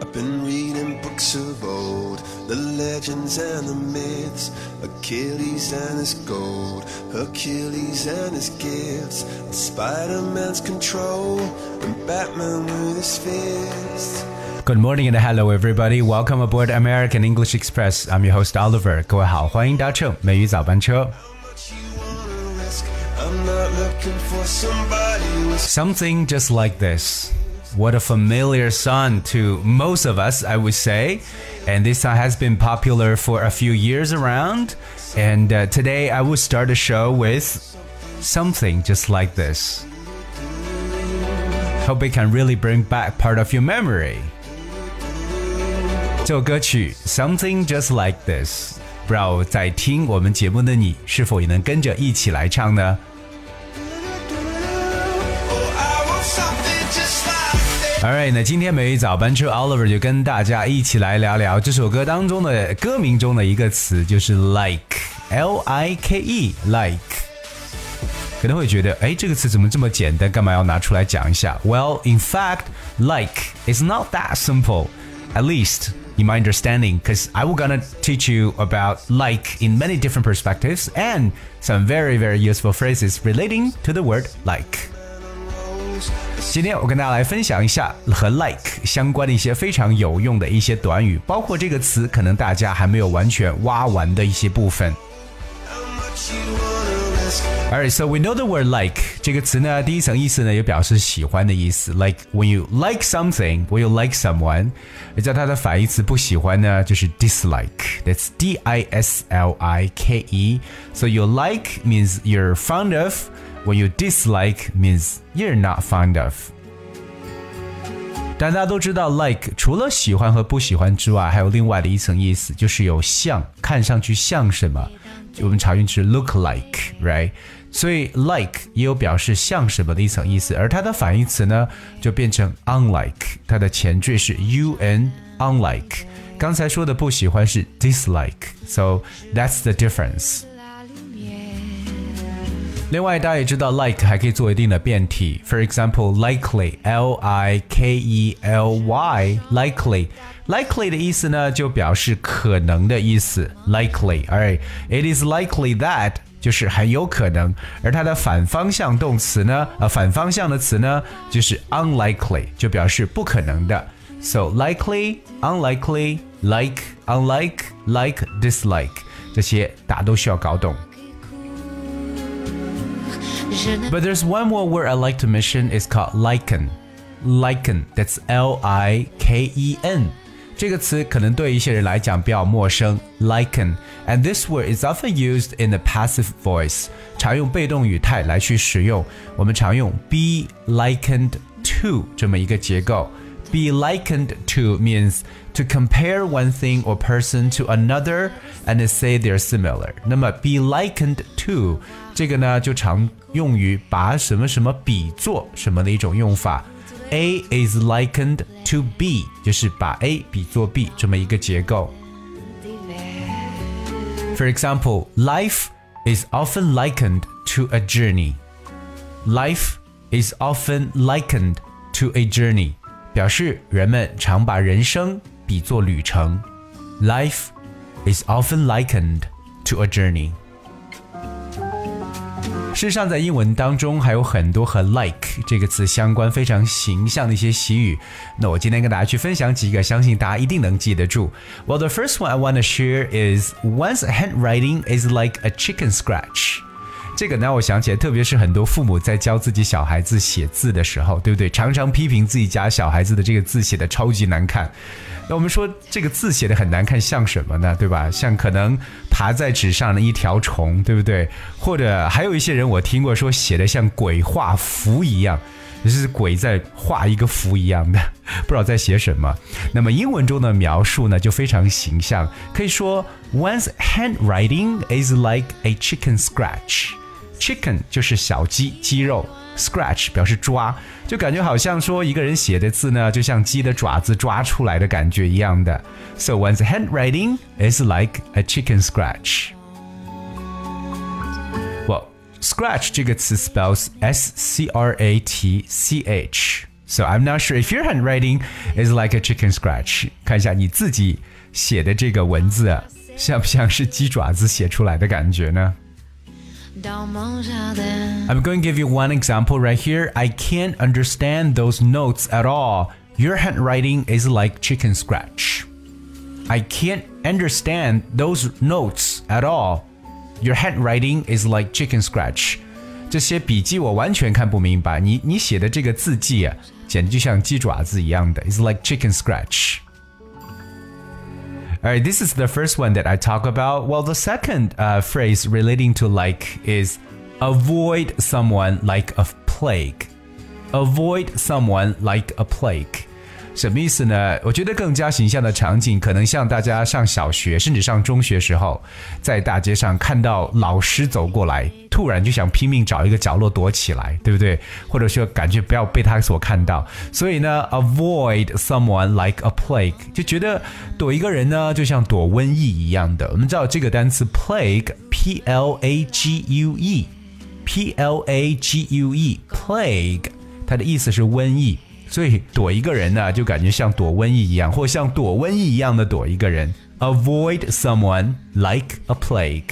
I've been reading books of old, the legends and the myths, Achilles and his gold, Hercules and his gifts, Spider Man's control, and Batman with his fists. Good morning and hello everybody. Welcome aboard American English Express. I'm your host Oliver. 各位好，欢迎搭乘美语早班车。 What you wanna risk? I'm not looking for somebody with Something just like this. What a familiar song to most of us, I would say. And this song has been popular for a few years around. And uh, today I will start the show with something just like this. Hope it can really bring back part of your memory. 这首歌曲《Something Just Like This》，不知道在听我们节目的你是否也能跟着一起来唱呢？ Alright，那今天美语早班车 Oliver 就跟大家一起来聊聊这首歌当中的歌名中的一个词，就是 like，L I K E，like。可能会觉得，哎，这个词怎么这么简单？干嘛要拿出来讲一下？Well, in fact, like is not that simple. At least in my understanding, because I will gonna teach you about like in many different perspectives and some very very useful phrases relating to the word like. 今天我跟大家来分享一下和 like 相关的一些非常有用的一些短语，包括这个词可能大家还没有完全挖完的一些部分。 How much you wanna risk? Alright, so we know the word like 这个词呢，第一层意思呢，也表示喜欢的意思。Like when you like something, when you like someone，而在它的反义词不喜欢呢，就是 dislike。That's D I S L I K E. So you like means you're fond of. When you dislike means you're not fond of. 但大家都知道，like 除了喜欢和不喜欢之外，还有另外的一层意思，就是有像，看上去像什么。我们常用是 look like，right？所以 like 也有表示像什么的一层意思，而它的反义词呢，就变成 unlike，它的前缀是 un，unlike。刚才说的不喜欢是 dislike，so that's the difference。 另外，大家也知道，like 还可以做一定的变体。For example, likely, L I K E L Y, likely, likely 的意思呢，就表示可能的意思。Likely, alright, it is likely that 就是很有可能，而它的反方向动词呢，呃，反方向的词呢，就是 unlikely，就表示不可能的。So likely, unlikely, like, unlike, like, dislike，这些大家都需要搞懂。 but there's one more word I like to mention. It's called liken. Liken. That's L-I-K-E-N. 这个词可能对一些人来讲比较陌生，liken。And this word is often used in the passive voice，常用被动语态来去使用。我们常用 be likened to 这么一个结构。Be likened to means to compare one thing or person to another and say they're similar. 那么 be likened to 这个呢，就常用于把什么什么比作什么的一种用法。A is likened to B，就是把 A 比作 B 这么一个结构。For example, life is often likened to a journey. Life is often likened to a journey. 表示人们常把人生比作旅程。Life is often likened to a journey. 事实上，在英文当中还有很多和 like 这个词相关非常形象的一些习语。那我今天跟大家去分享几个，相信大家一定能记得住。Well, the first one I want to share is one's handwriting is like a chicken scratch. 这个呢，我想起来，特别是很多父母在教自己小孩子写字的时候，对不对？常常批评自己家小孩子的这个字写的超级难看。那我们说这个字写的很难看，像什么呢？对吧？像可能爬在纸上的一条虫，对不对？或者还有一些人我听过说写的像鬼画符一样，就是鬼在画一个符一样的，不知道在写什么。那么英文中的描述呢，就非常形象，可以说 One's handwriting is like a chicken scratch。Chicken 就是小鸡，鸡肉；scratch 表示抓，就感觉好像说一个人写的字呢，就像鸡的爪子抓出来的感觉一样的。So one's handwriting is like a chicken scratch. Well, scratch 这个词 spells S C R A T C H。 So I'm not sure if your handwriting is like a chicken scratch。看一下你自己写的这个文字啊，像不像是鸡爪子写出来的感觉呢 ？I'm going to give you one example right here. I can't understand those notes at all. Your handwriting is like chicken scratch. I can't understand those notes at all. Your handwriting is like chicken scratch. 这些笔记我完全看不明白。你你写的这个字迹啊，简直就像鸡爪子一样的。It's like chicken scratch. Alright, this is the first one that I talk about. Well, the second uh, phrase relating to like is avoid someone like a plague. Avoid someone like a plague. 什么意思呢？我觉得更加形象的场景，可能像大家上小学甚至上中学时候，在大街上看到老师走过来，突然就想拼命找一个角落躲起来，对不对？或者说感觉不要被他所看到。所以呢，avoid someone like a plague，就觉得躲一个人呢，就像躲瘟疫一样的。我们知道这个单词 plague，p l a g u e，p l a g u e，plague，它的意思是瘟疫。所以躲一个人呢，就感觉像躲瘟疫一样，或像躲瘟疫一样的躲一个人。Avoid someone like a plague.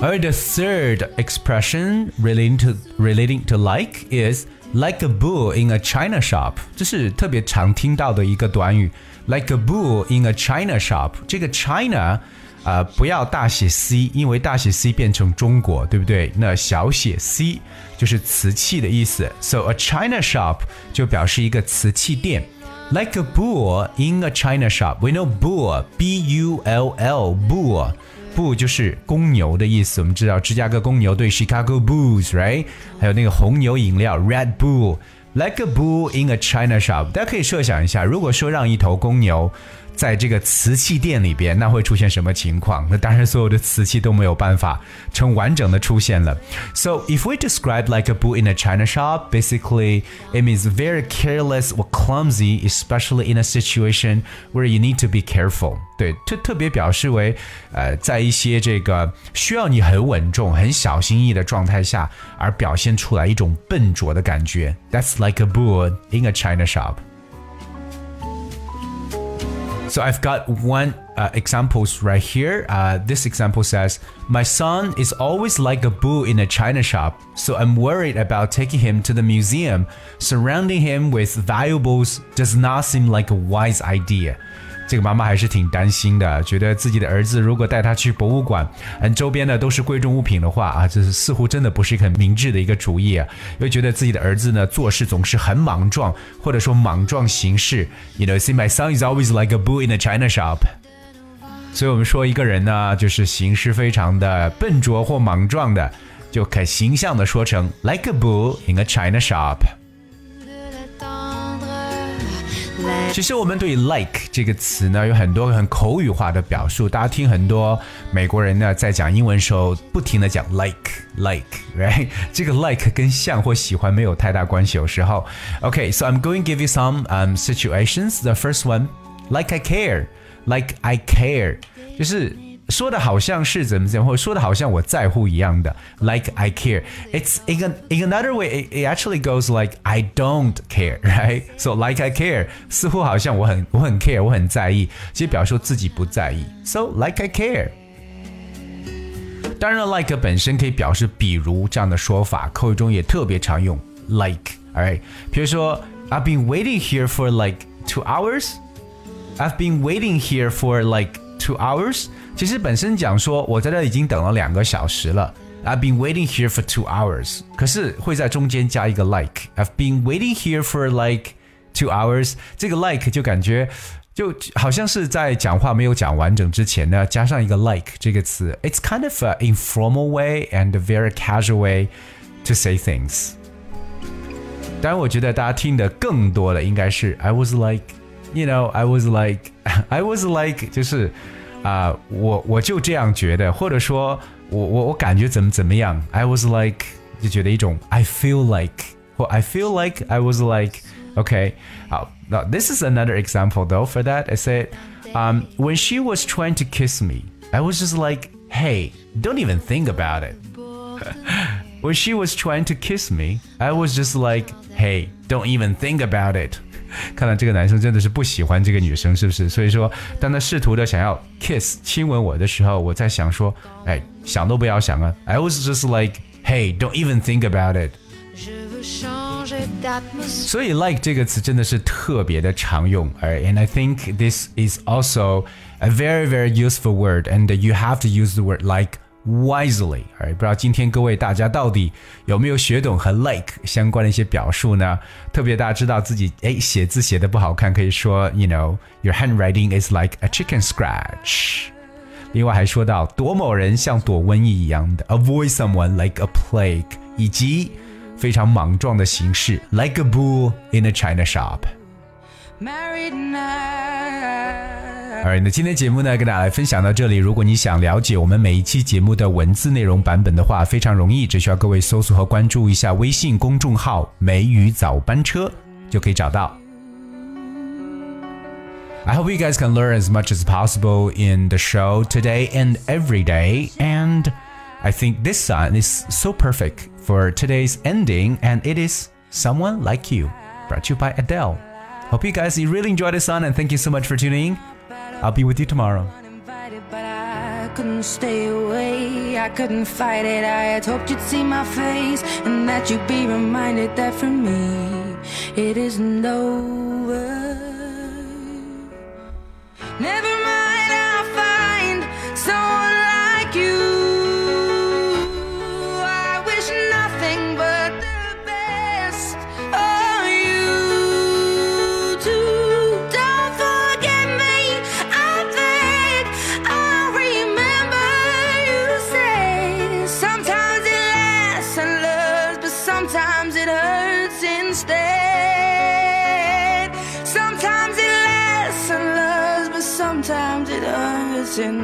Alright, the third expression relating to relating to like is like a bull in a china shop. 这是特别常听到的一个短语。Like a bull in a china shop. 这个 China 呃，不要大写 C，因为大写 C 变成中国，对不对？那小写 c 就是瓷器的意思。So a china shop 就表示一个瓷器店。Like a bull in a china shop. We know bull, B-U-L-L, bull，bull 就是公牛的意思。我们知道芝加哥公牛对 Chicago Bulls，right？还有那个红牛饮料 Red Bull。Like a bull in a china shop，大家可以设想一下，如果说让一头公牛在这个瓷器店里边，那会出现什么情况？那当然，所有的瓷器都没有办法成完整的出现了。So if we describe like a bull in a china shop, basically it means very careless or clumsy, especially in a situation where you need to be careful. 对，特特别表示为，呃，在一些这个需要你很稳重、很小心翼翼的状态下，而表现出来一种笨拙的感觉。That's like a bull in a china shop. So I've got one uh, examples right here. Uh, this example says, My son is always like a bull in a china shop, so I'm worried about taking him to the museum. Surrounding him with valuables does not seem like a wise idea. 这个妈妈还是挺担心的，觉得自己的儿子如果带他去博物馆，嗯，周边呢都是贵重物品的话啊，这似乎真的不是很明智的一个主意啊。又觉得自己的儿子呢做事总是很莽撞，或者说莽撞行事。You know, see, my son is always like a bull in a china shop。所以我们说一个人呢，就是行事非常的笨拙或莽撞的，就可形象的说成 like a bull in a china shop。其实我们对 like 这个词呢，有很多很口语化的表述。大家听很多美国人呢在讲英文时候，不停的讲 like like，right？这个 like 跟像或喜欢没有太大关系。有时候，OK，so I'm going to give you some um situations. The first one, like I care, like I care，就是。 说的好像是怎么怎么，或者说的好像我在乎一样的，like I care. It's in a, in another way, it, it actually goes like I don't care, right? So like I care，似乎好像我很我很 care，我很在意，其实表示自己不在意。So like I care。当然了，like 本身可以表示比如这样的说法，口语中也特别常用 like。Alright，比如说 I've been waiting here for like two hours. I've been waiting here for like two hours。 其实本身讲说我在这已经等了两个小时了。I've been waiting here for two hours，可是会在中间加一个 like。I've been waiting here for like two hours，这个 like 就感觉就好像是在讲话没有讲完整之前呢，加上一个 like 这个词。It's kind of an informal way and a very casual way to say things。当然，我觉得大家听的更多的应该是 I was like，you know，I was like，I was like，就是。 啊、uh,，我我就这样觉得，或者说我我我感觉怎么怎么样，I was like 就觉得一种 I feel like 或 I feel like I was like okay 好，now this is another example though for that I said um when she was trying to kiss me I was just like hey don't even think about it When she was trying to kiss me, I was just like, "Hey, don't even think about it." 看来这个男生真的是不喜欢这个女生，是不是？所以说，当他试图的想要 kiss 亲吻我的时候，我在想说，哎，想都不要想啊！I was just like, "Hey, don't even think about it." 所以 like 这个词真的是特别的常用，and I think this is also a very very useful word, and you have to use the word like wisely。不知道今天各位大家到底有没有学懂和 like 相关的一些表述呢？特别大家知道自己哎写字写的不好看，可以说 you know your handwriting is like a chicken scratch。另外还说到躲某人像躲瘟疫一样的，avoid someone like a plague，以及非常莽撞的形式，like a bull in a china shop。 Alright，那今天节目呢，跟大家来分享到这里。如果你想了解我们每一期节目的文字内容版本的话，非常容易，只需要各位搜索和关注一下微信公众号“美语早班车”就可以找到。I hope you guys can learn as much as possible in the show today and every day. And I think this song is so perfect for today's ending, and it is Someone Like You, brought to you by Adele. Hope you guys really enjoyed this song, and thank you so much for tuning in. I'll be with you tomorrow. I couldn't stay away, I couldn't fight it. I had hoped you'd see my face and that you'd be reminded that for me it isn't over. Never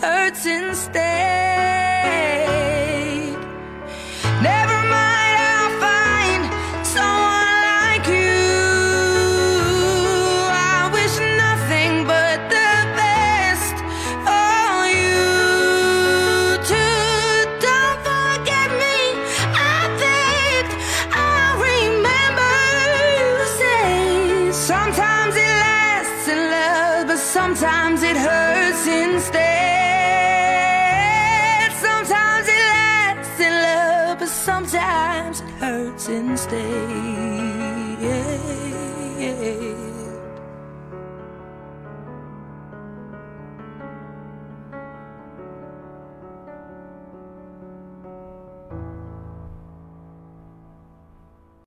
hurts instead. Never mind, I'll find someone like you. I wish nothing but the best for you too. Don't forget me, I beg. I remember you say sometimes it lasts in love, but sometimes it hurts instead. Sometimes it